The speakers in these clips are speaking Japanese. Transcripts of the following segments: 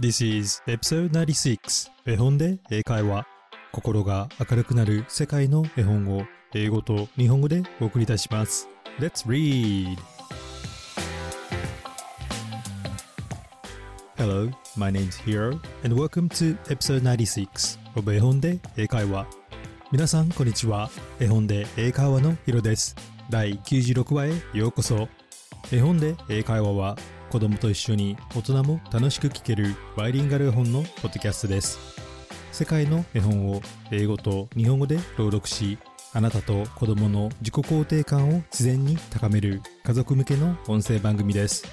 This is episode 96絵本で英会話。心が明るくなる世界の絵本を英語と日本語でお送りいたします。Let's read! Hello, my name's Hiro and welcome to episode 96 of 絵本で英会話。皆さんこんにちは。絵本で英会話のヒロです。第96話へようこそ。絵本で英会話は子供と一緒に大人も楽しく聞けるバイリンガル絵本のポッドキャストです。世界の絵本を英語と日本語で朗読しあなたと子供の自己肯定感を自然に高める家族向けの音声番組です。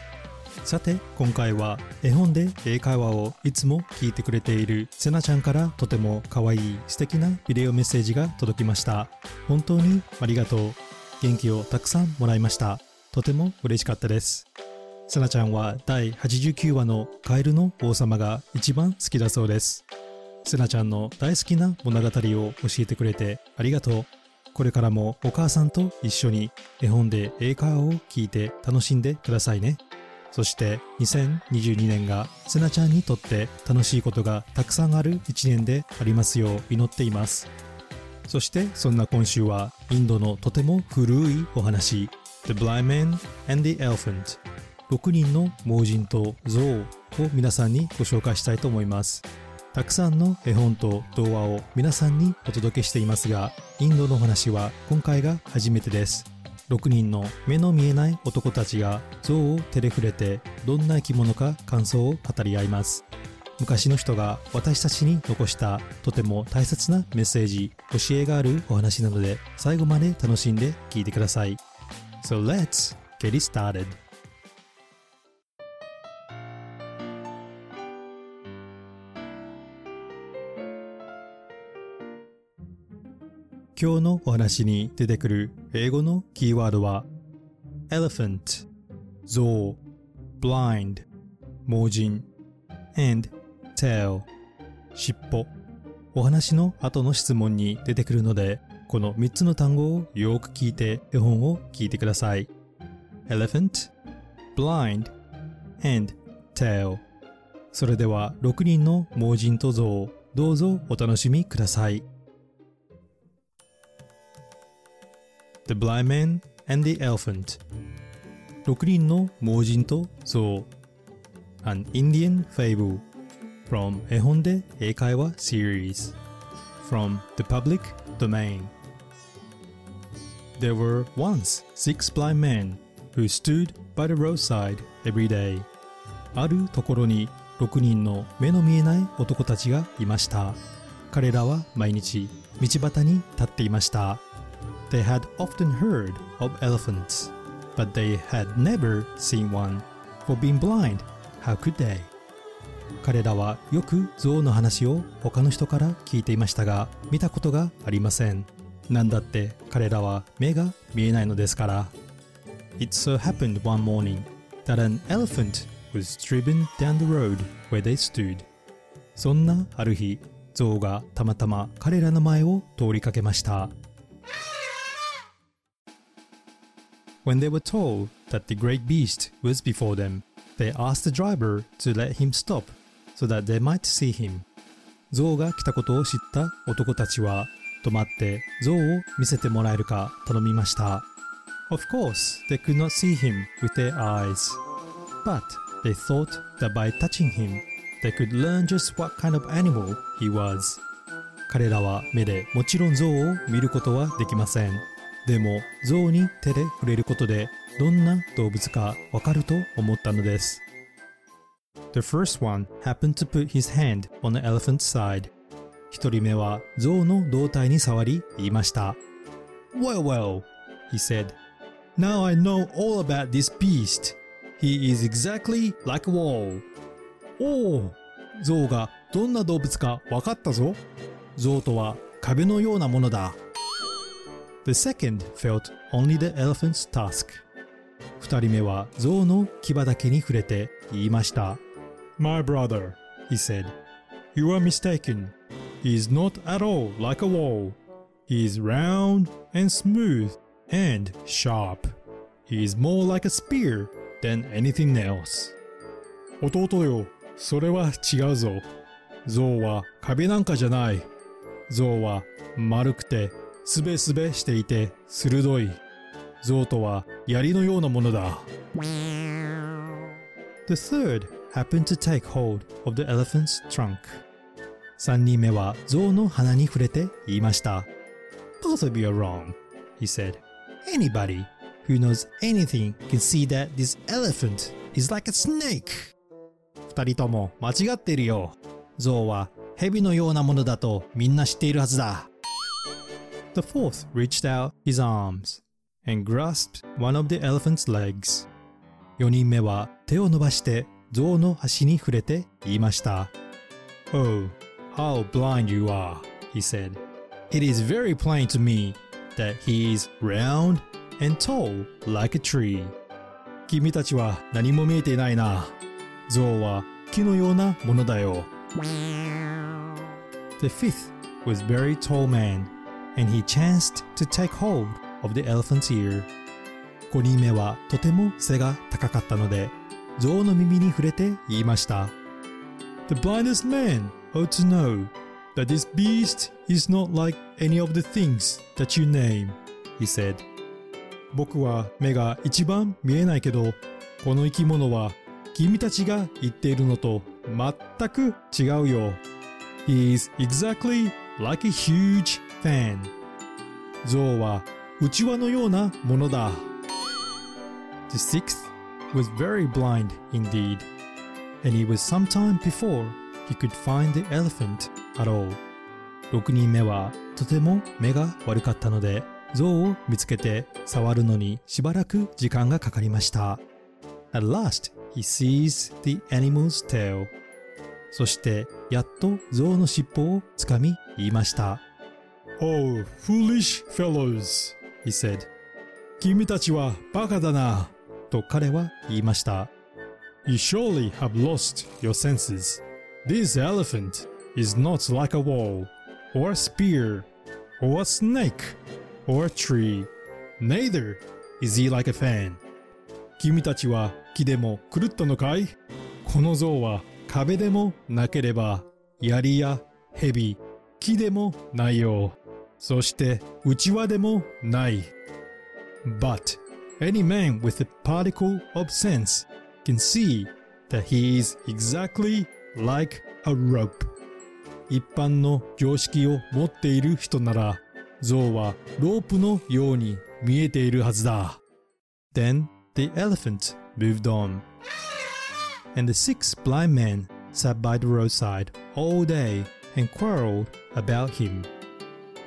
さて今回は絵本で英会話をいつも聞いてくれているせなちゃんからとても可愛い素敵なビデオメッセージが届きました。本当にありがとう。元気をたくさんもらいました。とても嬉しかったです。せなちゃんは第89話のカエルの王様が一番好きだそうです。せなちゃんの大好きな物語を教えてくれてありがとう。これからもお母さんと一緒に絵本で英会話を聞いて楽しんでくださいね。そして2022年がせなちゃんにとって楽しいことがたくさんある1年でありますよう祈っています。そしてそんな今週はインドのとても古いお話。The Blind Man and the Elephant 6人の盲人と象を皆さんにご紹介したいと思います。たくさんの絵本と童話を皆さんにお届けしていますがインドの話は今回が初めてです。6人の目の見えない男たちが象を手で触れてどんな生き物か感想を語り合います。昔の人が私たちに残したとても大切なメッセージ教えがあるお話なので最後まで楽しんで聞いてください。So let's get it started. 今日のお話に出てくる英語のキーワードは elephant 象 blind 盲人 and tail 尻尾。お話の後の質問に出てくるのでこの3つの単語をよく聞いて絵本を聞いてください。elephant blind and tail それでは6人の盲人と象どうぞお楽しみください。The Blind Man and the Elephant 6人の盲人と象 An Indian Fable from 絵本で英会話 series from the public domain There were once six blind men who stood by the roadside every day あるところに6人の目の見えない男たちがいました彼らは毎日道端に立っていました They had often heard of elephants, but they had never seen one. For being blind, how could they? 彼らはよく象の話を他の人から聞いていましたが、見たことがありません。なんだって彼らは目が見えないのですから。It so happened one morning that an elephant was driven down the road where they stood. そんなある日、象がたまたま彼らの前を通りかけました。When they were told that the great beast was before them, they asked the driver to let him stop so that they might see him. 象が来たことを知った男たちは止まって象を見せてもらえるか頼みました。Of course, they could not see him with their eyes, but they thought that by touching him, they could learn just what kind of animal he was. 彼らは目でもちろん象を見ることはできません。でも象に手で触れることでどんな動物かわかると思ったのです。The first one happened to put his hand on the elephant's side. 一人目は象の胴体に触り言いました。Well, well, he said. Now I know all about this beast. He is exactly like a wall. おお、象がどんな動物かわかったぞ。象とは壁のようなものだ。The second felt only the elephant's tusk. 二人目は象の牙だけに触れて言いました。My brother, he said, you are mistaken. He is not at all like a wall. He is round and smooth and sharp. He is more like a spear than anything else. 弟よ、それは違うぞ。象は壁なんかじゃない。象は丸くてすべすべしていて鋭い。象とは槍のようなものだ。The third happened to take hold of the elephant's trunk. 3人目は象の鼻に触れて言いました。Both of you are wrong, he said. Anybody who knows anything can see that this elephant is like a snake. 二人とも間違っているよ。象は蛇のようなものだとみんな知っているはずだ。The fourth reached out his arms and grasped one of the elephant's legs. 4人目は手を伸ばして象の足に触れて言いました。Oh, how blind you are, he said. It is very plain to me that he is round and tall like a tree. 君たちは何も見えていないな。象は木のようなものだよ。The fifth was very tall man, And he chanced to take hold of the elephant's ear. 5人目はとても背が高かったので、象の耳に触れて言いました。The blindest man ought to know that this beast is not like any of the things that you name, he said. 僕は目が一番見えないけど、この生き物は君たちが言っているのと全く違うよ。He is exactly like a huge fan. 象は内輪のようなものだ。The sixth was very blind indeed, and he was some time before he could find the elephant at all. 6人目はとても目が悪かったので象を見つけて触るのにしばらく時間がかかりました。At last, he sees the animal's tail. そしてやっと象の尻尾をつかみ言いました。Oh, foolish fellows, he said. 君たちはバカだな、と彼は言いました。You surely have lost your senses. This elephant is not like a wall, or a spear, or a snake, or a tree. Neither is he like a fan. 君たちは木でも狂ったのかいこの像は壁でもなければ槍や蛇、木でもないよ。そして内輪でもない。But any man with a particle of sense can see that he is exactly like a rope. 一般の常識を持っている人なら、象はロープのように見えているはずだ。Then the elephant moved on. And the six blind men sat by the roadside all day and quarreled about him.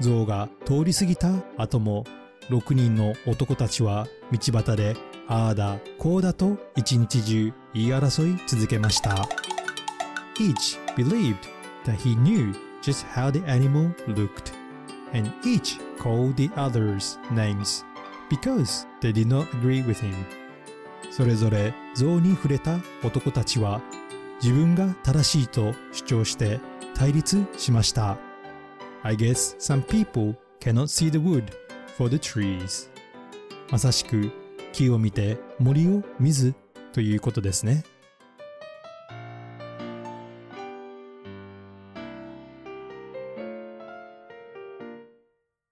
象が通り過ぎた後も6人の男たちは道端でああだこうだと一日中言い争い続けました。Each believed that he knew just how the animal looked, and each called the others names because they did not agree with him. それぞれ象に触れた男たちは自分が正しいと主張して対立しました。I guess some people cannot see the wood for the trees. まさしく木を見て森を見ずということですね。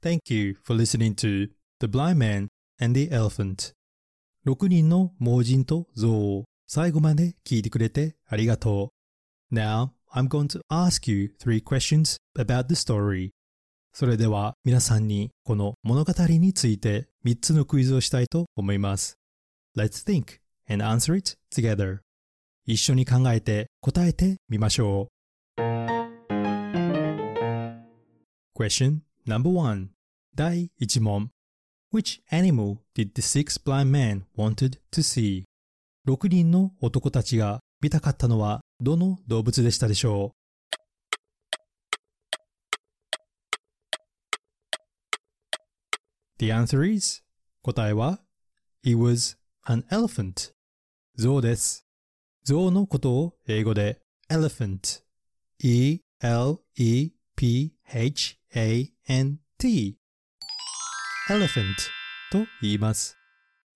Thank you for listening to The Blind Man and the Elephant. 6人の盲人と象を最後まで聞いてくれてありがとう。Now, I'm going to ask you three questions about the story. それでは皆さんにこの物語について3つのクイズをしたいと思います。Let's think and answer it together. 一緒に考えて答えてみましょう。Question number one 第1問 Which animal did the six blind men wanted to see? 6人の男たちが見たかったのはどの動物でしたでしょう ?The answer is 答えは It was an elephant 象です。象のことを英語で elephant E-L-E-P-H-A-N-T elephant と言います。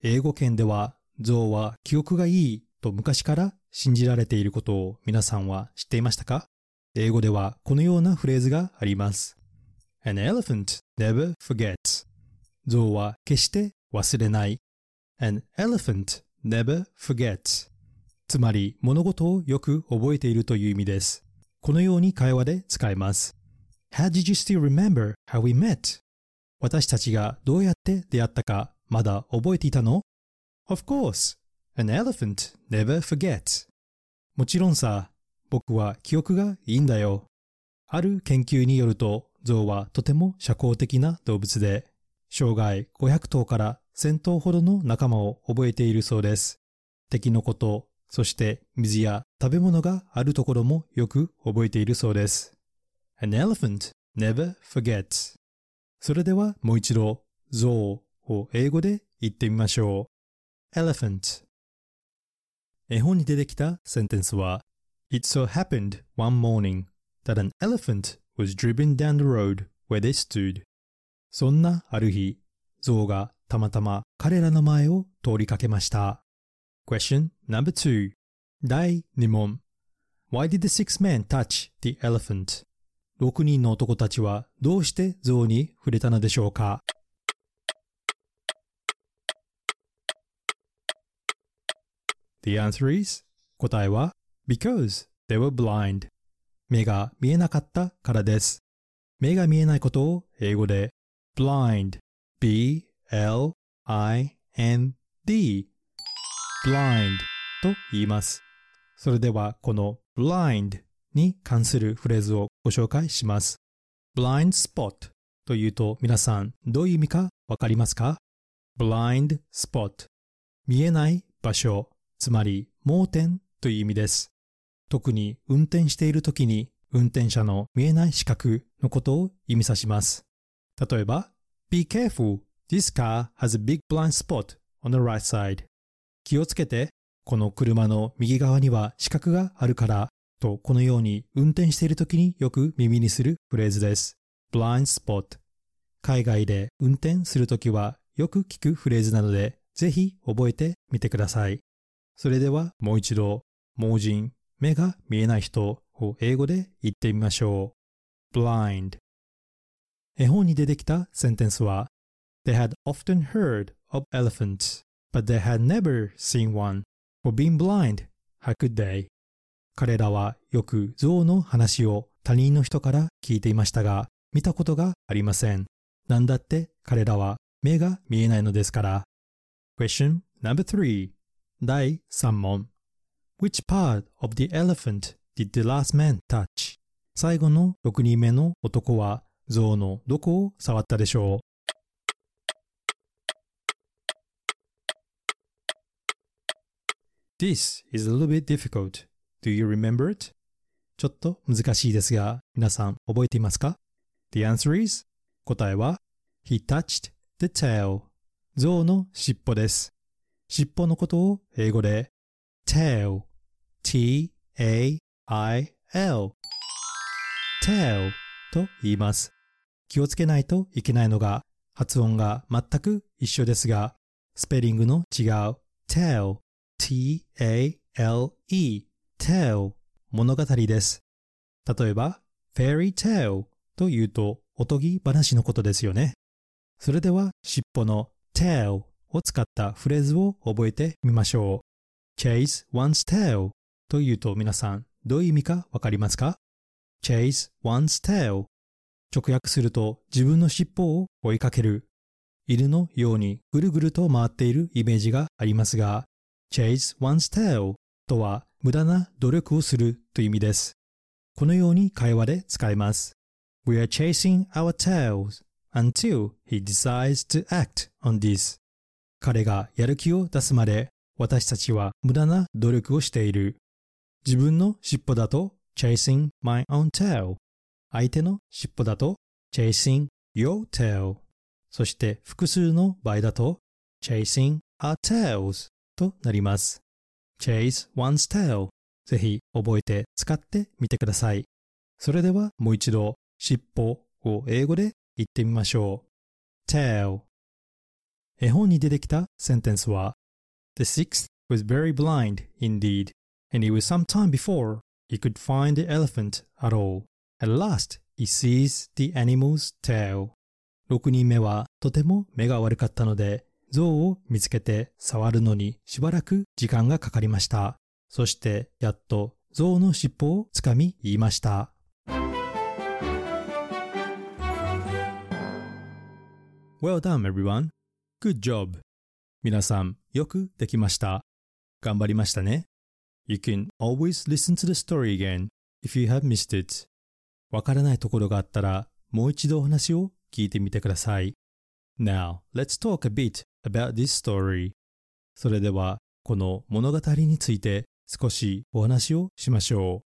英語圏では象は記憶がいいと昔から信じられていることを皆さんは知っていましたか？英語ではこのようなフレーズがあります。An elephant never forgets. 象は決して忘れない。An elephant never forgets. つまり物事をよく覚えているという意味です。このように会話で使えます。How did you still remember how we met? 私たちがどうやって出会ったかまだ覚えていたの ?Of course. An elephant never forgets. もちろんさ、僕は記憶がいいんだよ。ある研究によると、象はとても社交的な動物で、生涯500頭から1000頭ほどの仲間を覚えているそうです。敵のこと、そして水や食べ物があるところもよく覚えているそうです。An elephant never forgets. それではもう一度、象を英語で言ってみましょう。elephant 絵本に出てきたセンテンスは It so happened one morning that an elephant was driven down the road where they stood. そんなある日、象がたまたま彼らの前を通りかけました。Question number two 第2問 Why did the six men touch the elephant? 6人の男たちはどうして象に触れたのでしょうか The answer is 答えは because they were blind 目が見えなかったからです。目が見えないことを英語で blind b-l-i-n-d blind と言います。それではこの blind に関するフレーズをご紹介します。blind spot というと皆さんどういう意味かわかりますか？blind spot 見えない場所つまり盲点という意味です。特に運転している時に運転者の見えない視覚のことを意味さします。例えば、Be careful, this car has a big blind spot on the right side. 気をつけて、この車の右側には視覚があるからとこのように運転している時によく耳にするフレーズです。blind spot 海外で運転するときはよく聞くフレーズなのでぜひ覚えてみてください。それではもう一度、盲人、目が見えない人を英語で言ってみましょう。blind 絵本に出てきたセンテンスは They had often heard of elephants, but they had never seen one. For being blind, how could they? 彼らはよく象の話を他人の人から聞いていましたが、見たことがありません。なんだって彼らは目が見えないのですから。Question number three 第3問 Which part of the elephant did the last man touch? 最後の6人目の男は象のどこを触ったでしょう This is a little bit difficult. Do you remember it? ちょっと難しいですが、皆さん覚えていますか ?The answer is 答えは He touched the tail 象の尻尾です。尻尾のことを英語で tail t-a-i-l tail と言います。気をつけないといけないのが発音が全く一緒ですが、スペリングの違う tell t-a-l-e tale 物語です。例えば fairy tale というとおとぎ話のことですよね。それでは尻尾の tail を使ったフレーズを覚えてみましょう。chase one's tail というと皆さんどういう意味かわかりますか ?chase one's tail 直訳すると自分の尻尾を追いかける犬のようにぐるぐると回っているイメージがありますが chase one's tail とは無駄な努力をするという意味です。このように会話で使えます。We are chasing our tails until he decides to act on this. 彼がやる気を出すまで私たちは無駄な努力をしている。自分の尻尾だと chasing my own tail。相手の尻尾だと chasing your tail。そして複数の場合だと chasing our tails となります。chase one's tail ぜひ覚えて使ってみてください。それではもう一度尻尾を英語で言ってみましょう。tail 絵本に出てきたセンテンスは The sixth was very blind indeed and it was some time before he could find the elephant at all. At last, he sees the animal's tail. 6人目はとても目が悪かったので、象を見つけて触るのにしばらく時間がかかりました。そしてやっと象の尻尾をつかみ言いました。Well done, everyone. Good job. 皆さん、よくできました。頑張りましたね。You can always listen to the story again if you have missed it. わからないところがあったら、もう一度お話を聞いてみてください。Now, let's talk a bit about this story. それでは、この物語について少しお話をしましょ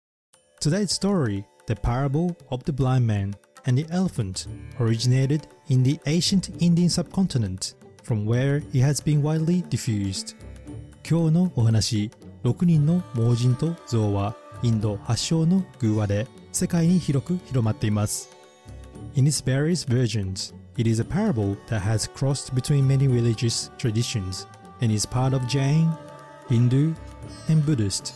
う。Today's story, The Parable of the Blind Man and the elephant originated in the ancient Indian subcontinent, from where it has been widely diffused. 今日のお話、6人の盲人と象はインド発祥の偶話で世界に広く広まっています。In its various versions, it is a parable that has crossed between many religious traditions and is part of Jain, Hindu, and Buddhist.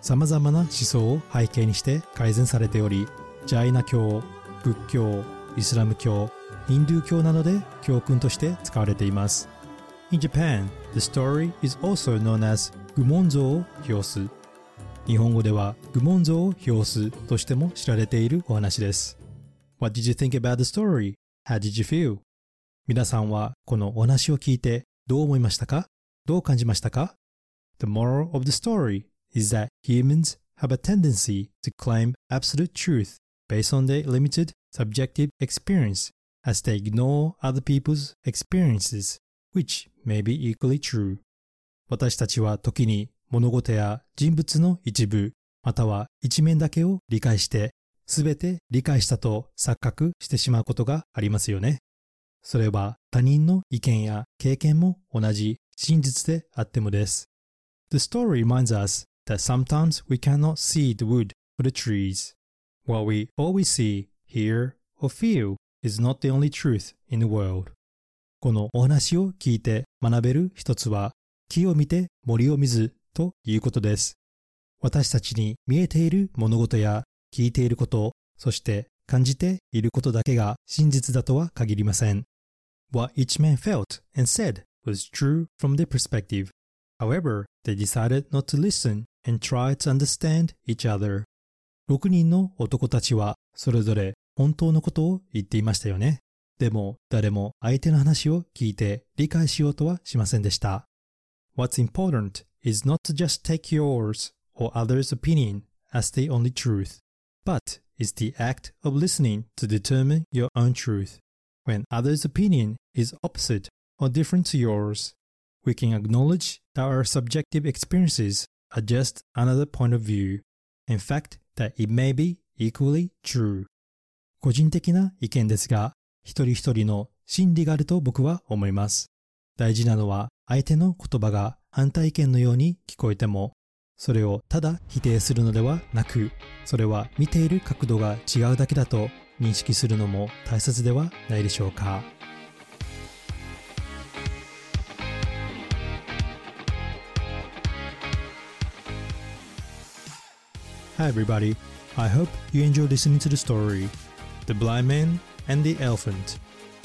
様々な思想を背景にして改善されており、ジャイナ教、仏教、イスラム教、ヒンドゥー教などで教訓として使われています。In Japan, the story is also known as 愚問像を表す。日本語では愚問像を表すとしても知られているお話です。What did you think about the story? How did you feel? 皆さんはこのお話を聞いてどう思いましたかどう感じましたか The moral of the story is that humans have a tendency to claim absolute truth based on their limited subjective experience as they ignore other people's experiences, which may be equally true. 私たちは時に物事や人物の一部、または一面だけを理解して、すべて理解したと錯覚してしまうことがありますよね。それは他人の意見や経験も同じ真実であってもです。The story reminds us that sometimes we cannot see the wood for the trees. What we always see, hear, or feel is not the only truth in the world. このお話を聞いて学べる一つは、木を見て森を見ずということです。私たちに見えている物事や聞いていること、そして感じていることだけが真実だとは限りません。What each man felt and said was true from their perspective. However, they decided not to listen and try to understand each other. 6人の男たちはそれぞれ本当のことを言っていましたよね。でも誰も相手の話を聞いて理解しようとはしませんでした。What's important is not to just take yours or others' opinion as the only truth, but is the act of listening to determine your own truth. When others' opinion is opposite or different to yours, we can acknowledge that our subjective experiences are just another point of view. In fact, that it may be equally true. 個人的な意見ですが、一人一人の心理があると僕は思います。大事なのは相手の言葉が反対意見のように聞こえても、それをただ否定するのではなく、それは見ている角度が違うだけだと認識するのも大切ではないでしょうか。Hi everybody, I hope you enjoy listening to the story The Blind Man and the Elephant.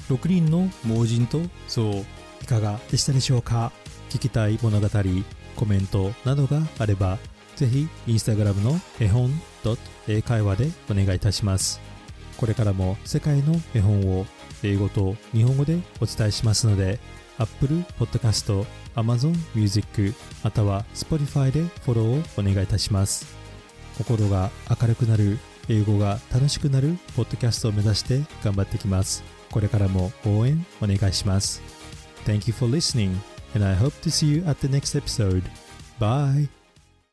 6人の盲人と象いかがでしたでしょうか？聞きたい物語、コメントなどがあればぜひインスタグラムの絵本英会話でお願いいたします。これからも世界の絵本を英語と日本語でお伝えしますので Apple Podcast、Amazon Music または Spotify でフォローをお願いいたします。心が明るくなる英語が楽しくなるポッドキャストを目指して頑張っていきますこれからも応援お願いします Thank you for listening and I hope to see you at the next episode. Bye